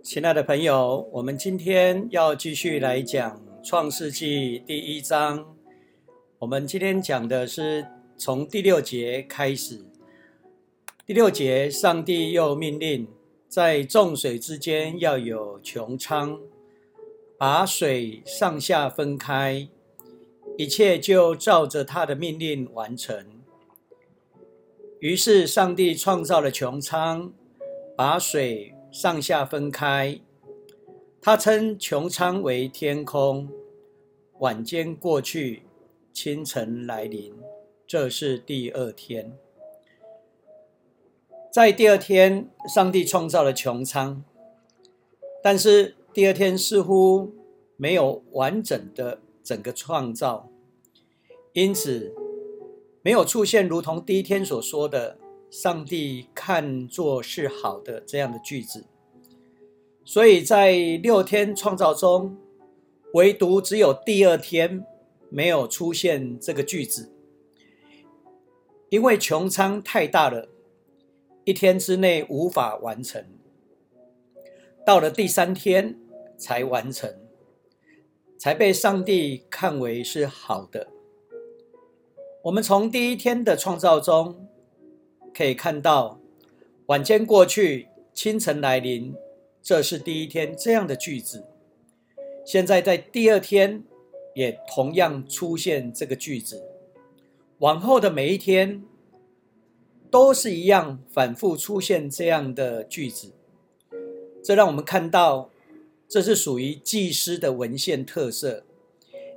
亲爱的朋友，我们今天要继续来讲《创世纪》第一章。我们今天讲的是从第六节开始。第六节，上帝又命令，在众水之间要有穹苍，把水上下分开，一切就照着他的命令完成。于是，上帝创造了穹苍，把水。上下分开，他称穹苍为天空。晚间过去，清晨来临，这是第二天。在第二天，上帝创造了穹苍，但是第二天似乎没有完整的整个创造，因此没有出现如同第一天所说的。上帝看作是好的这样的句子，所以在六天创造中，唯独只有第二天没有出现这个句子，因为穹苍太大了，一天之内无法完成，到了第三天才完成，才被上帝看为是好的。我们从第一天的创造中。可以看到，晚间过去，清晨来临，这是第一天这样的句子。现在在第二天，也同样出现这个句子。往后的每一天，都是一样反复出现这样的句子。这让我们看到，这是属于祭司的文献特色，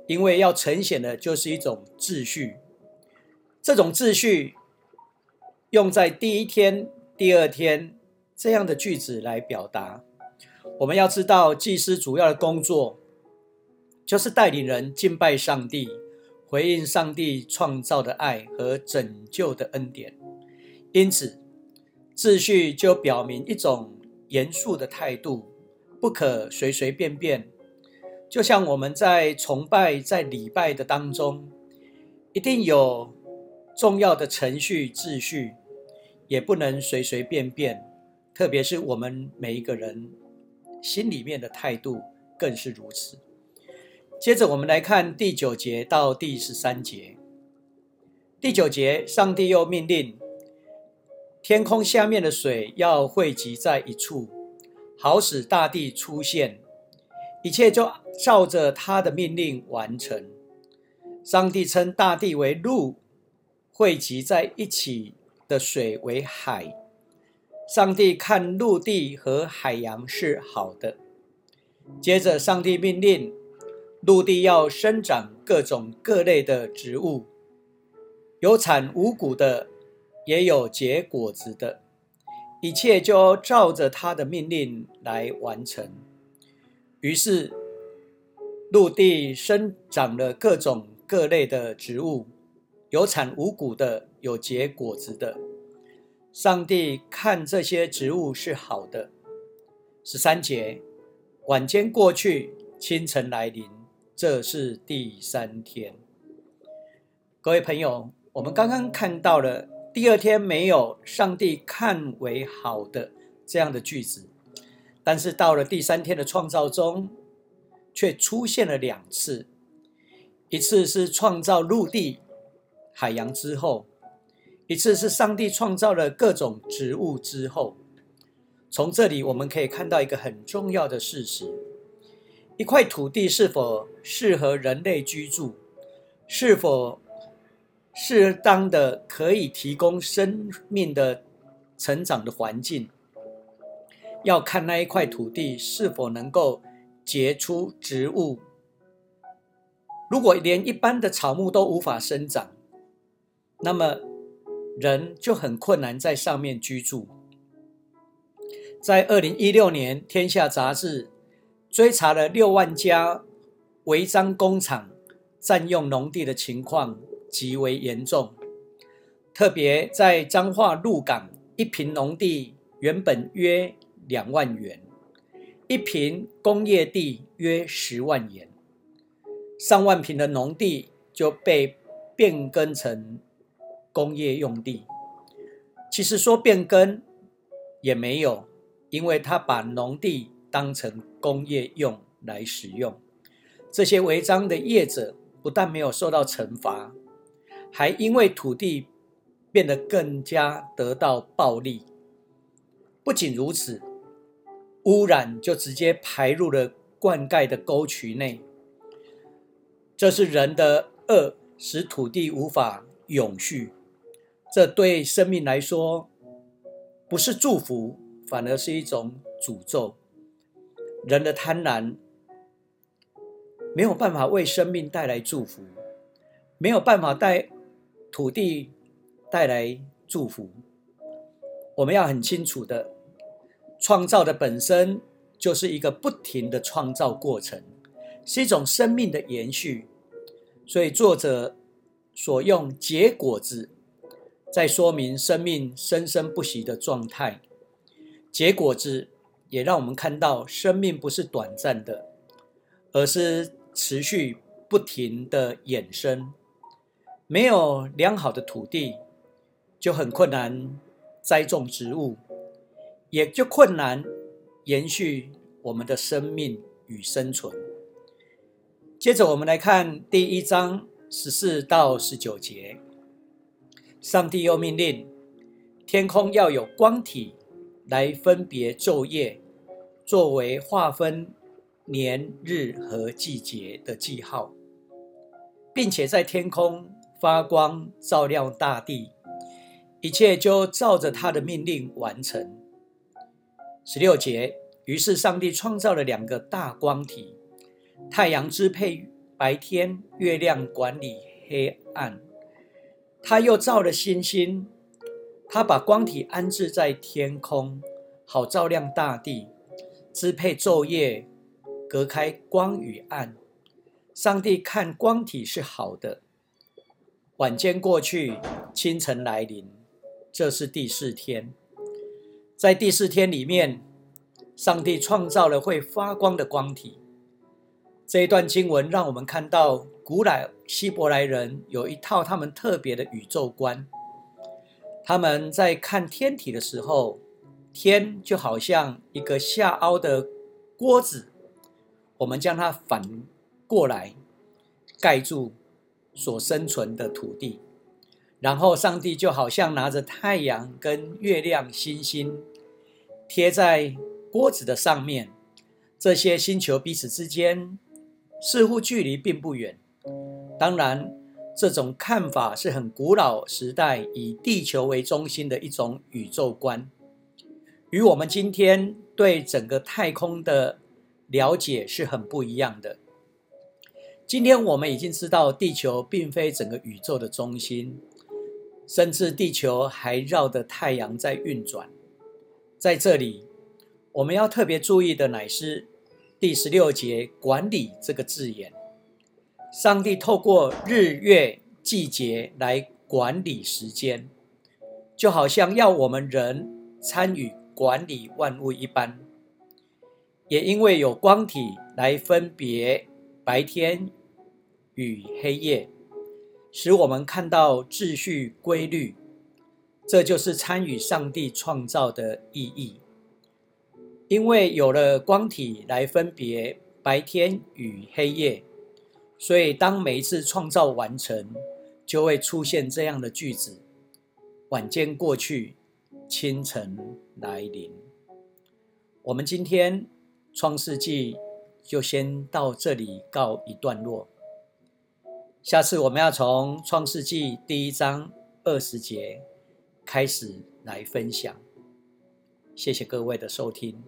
因为要呈现的就是一种秩序。这种秩序。用在第一天、第二天这样的句子来表达。我们要知道，祭司主要的工作就是带领人敬拜上帝，回应上帝创造的爱和拯救的恩典。因此，秩序就表明一种严肃的态度，不可随随便便。就像我们在崇拜、在礼拜的当中，一定有重要的程序秩序。也不能随随便便，特别是我们每一个人心里面的态度更是如此。接着我们来看第九节到第十三节。第九节，上帝又命令天空下面的水要汇集在一处，好使大地出现，一切就照着他的命令完成。上帝称大地为陆，汇集在一起。的水为海，上帝看陆地和海洋是好的。接着，上帝命令陆地要生长各种各类的植物，有产五谷的，也有结果子的，一切就照着他的命令来完成。于是，陆地生长了各种各类的植物，有产五谷的。有结果子的，上帝看这些植物是好的。十三节，晚间过去，清晨来临，这是第三天。各位朋友，我们刚刚看到了第二天没有上帝看为好的这样的句子，但是到了第三天的创造中，却出现了两次，一次是创造陆地、海洋之后。一次是上帝创造了各种植物之后，从这里我们可以看到一个很重要的事实：一块土地是否适合人类居住，是否适当的可以提供生命的成长的环境，要看那一块土地是否能够结出植物。如果连一般的草木都无法生长，那么。人就很困难在上面居住。在二零一六年，《天下》杂志追查了六万家违章工厂占用农地的情况极为严重。特别在彰化鹿港，一坪农地原本约两万元，一坪工业地约十万元，上万坪的农地就被变更成。工业用地，其实说变更也没有，因为他把农地当成工业用来使用。这些违章的业者不但没有受到惩罚，还因为土地变得更加得到暴利。不仅如此，污染就直接排入了灌溉的沟渠内。这是人的恶，使土地无法永续。这对生命来说，不是祝福，反而是一种诅咒。人的贪婪没有办法为生命带来祝福，没有办法带土地带来祝福。我们要很清楚的，创造的本身就是一个不停的创造过程，是一种生命的延续。所以作者所用结果子，在说明生命生生不息的状态。结果子也让我们看到，生命不是短暂的，而是持续不停的衍生。没有良好的土地，就很困难。栽种植物，也就困难延续我们的生命与生存。接着，我们来看第一章十四到十九节。上帝又命令天空要有光体来分别昼夜，作为划分年日和季节的记号，并且在天空发光，照亮大地。一切就照着他的命令完成。十六节，于是上帝创造了两个大光体：太阳支配白天，月亮管理黑暗。他又造了星星，他把光体安置在天空，好照亮大地，支配昼夜，隔开光与暗。上帝看光体是好的。晚间过去，清晨来临。这是第四天，在第四天里面，上帝创造了会发光的光体。这一段经文让我们看到，古老希伯来人有一套他们特别的宇宙观。他们在看天体的时候，天就好像一个下凹的锅子，我们将它反过来盖住所生存的土地。然后，上帝就好像拿着太阳跟月亮、星星贴在锅子的上面，这些星球彼此之间似乎距离并不远。当然，这种看法是很古老时代以地球为中心的一种宇宙观，与我们今天对整个太空的了解是很不一样的。今天我们已经知道，地球并非整个宇宙的中心。甚至地球还绕着太阳在运转。在这里，我们要特别注意的乃是第十六节“管理”这个字眼。上帝透过日月季节来管理时间，就好像要我们人参与管理万物一般。也因为有光体来分别白天与黑夜。使我们看到秩序规律，这就是参与上帝创造的意义。因为有了光体来分别白天与黑夜，所以当每一次创造完成，就会出现这样的句子：晚间过去，清晨来临。我们今天创世纪就先到这里告一段落。下次我们要从创世纪第一章二十节开始来分享。谢谢各位的收听。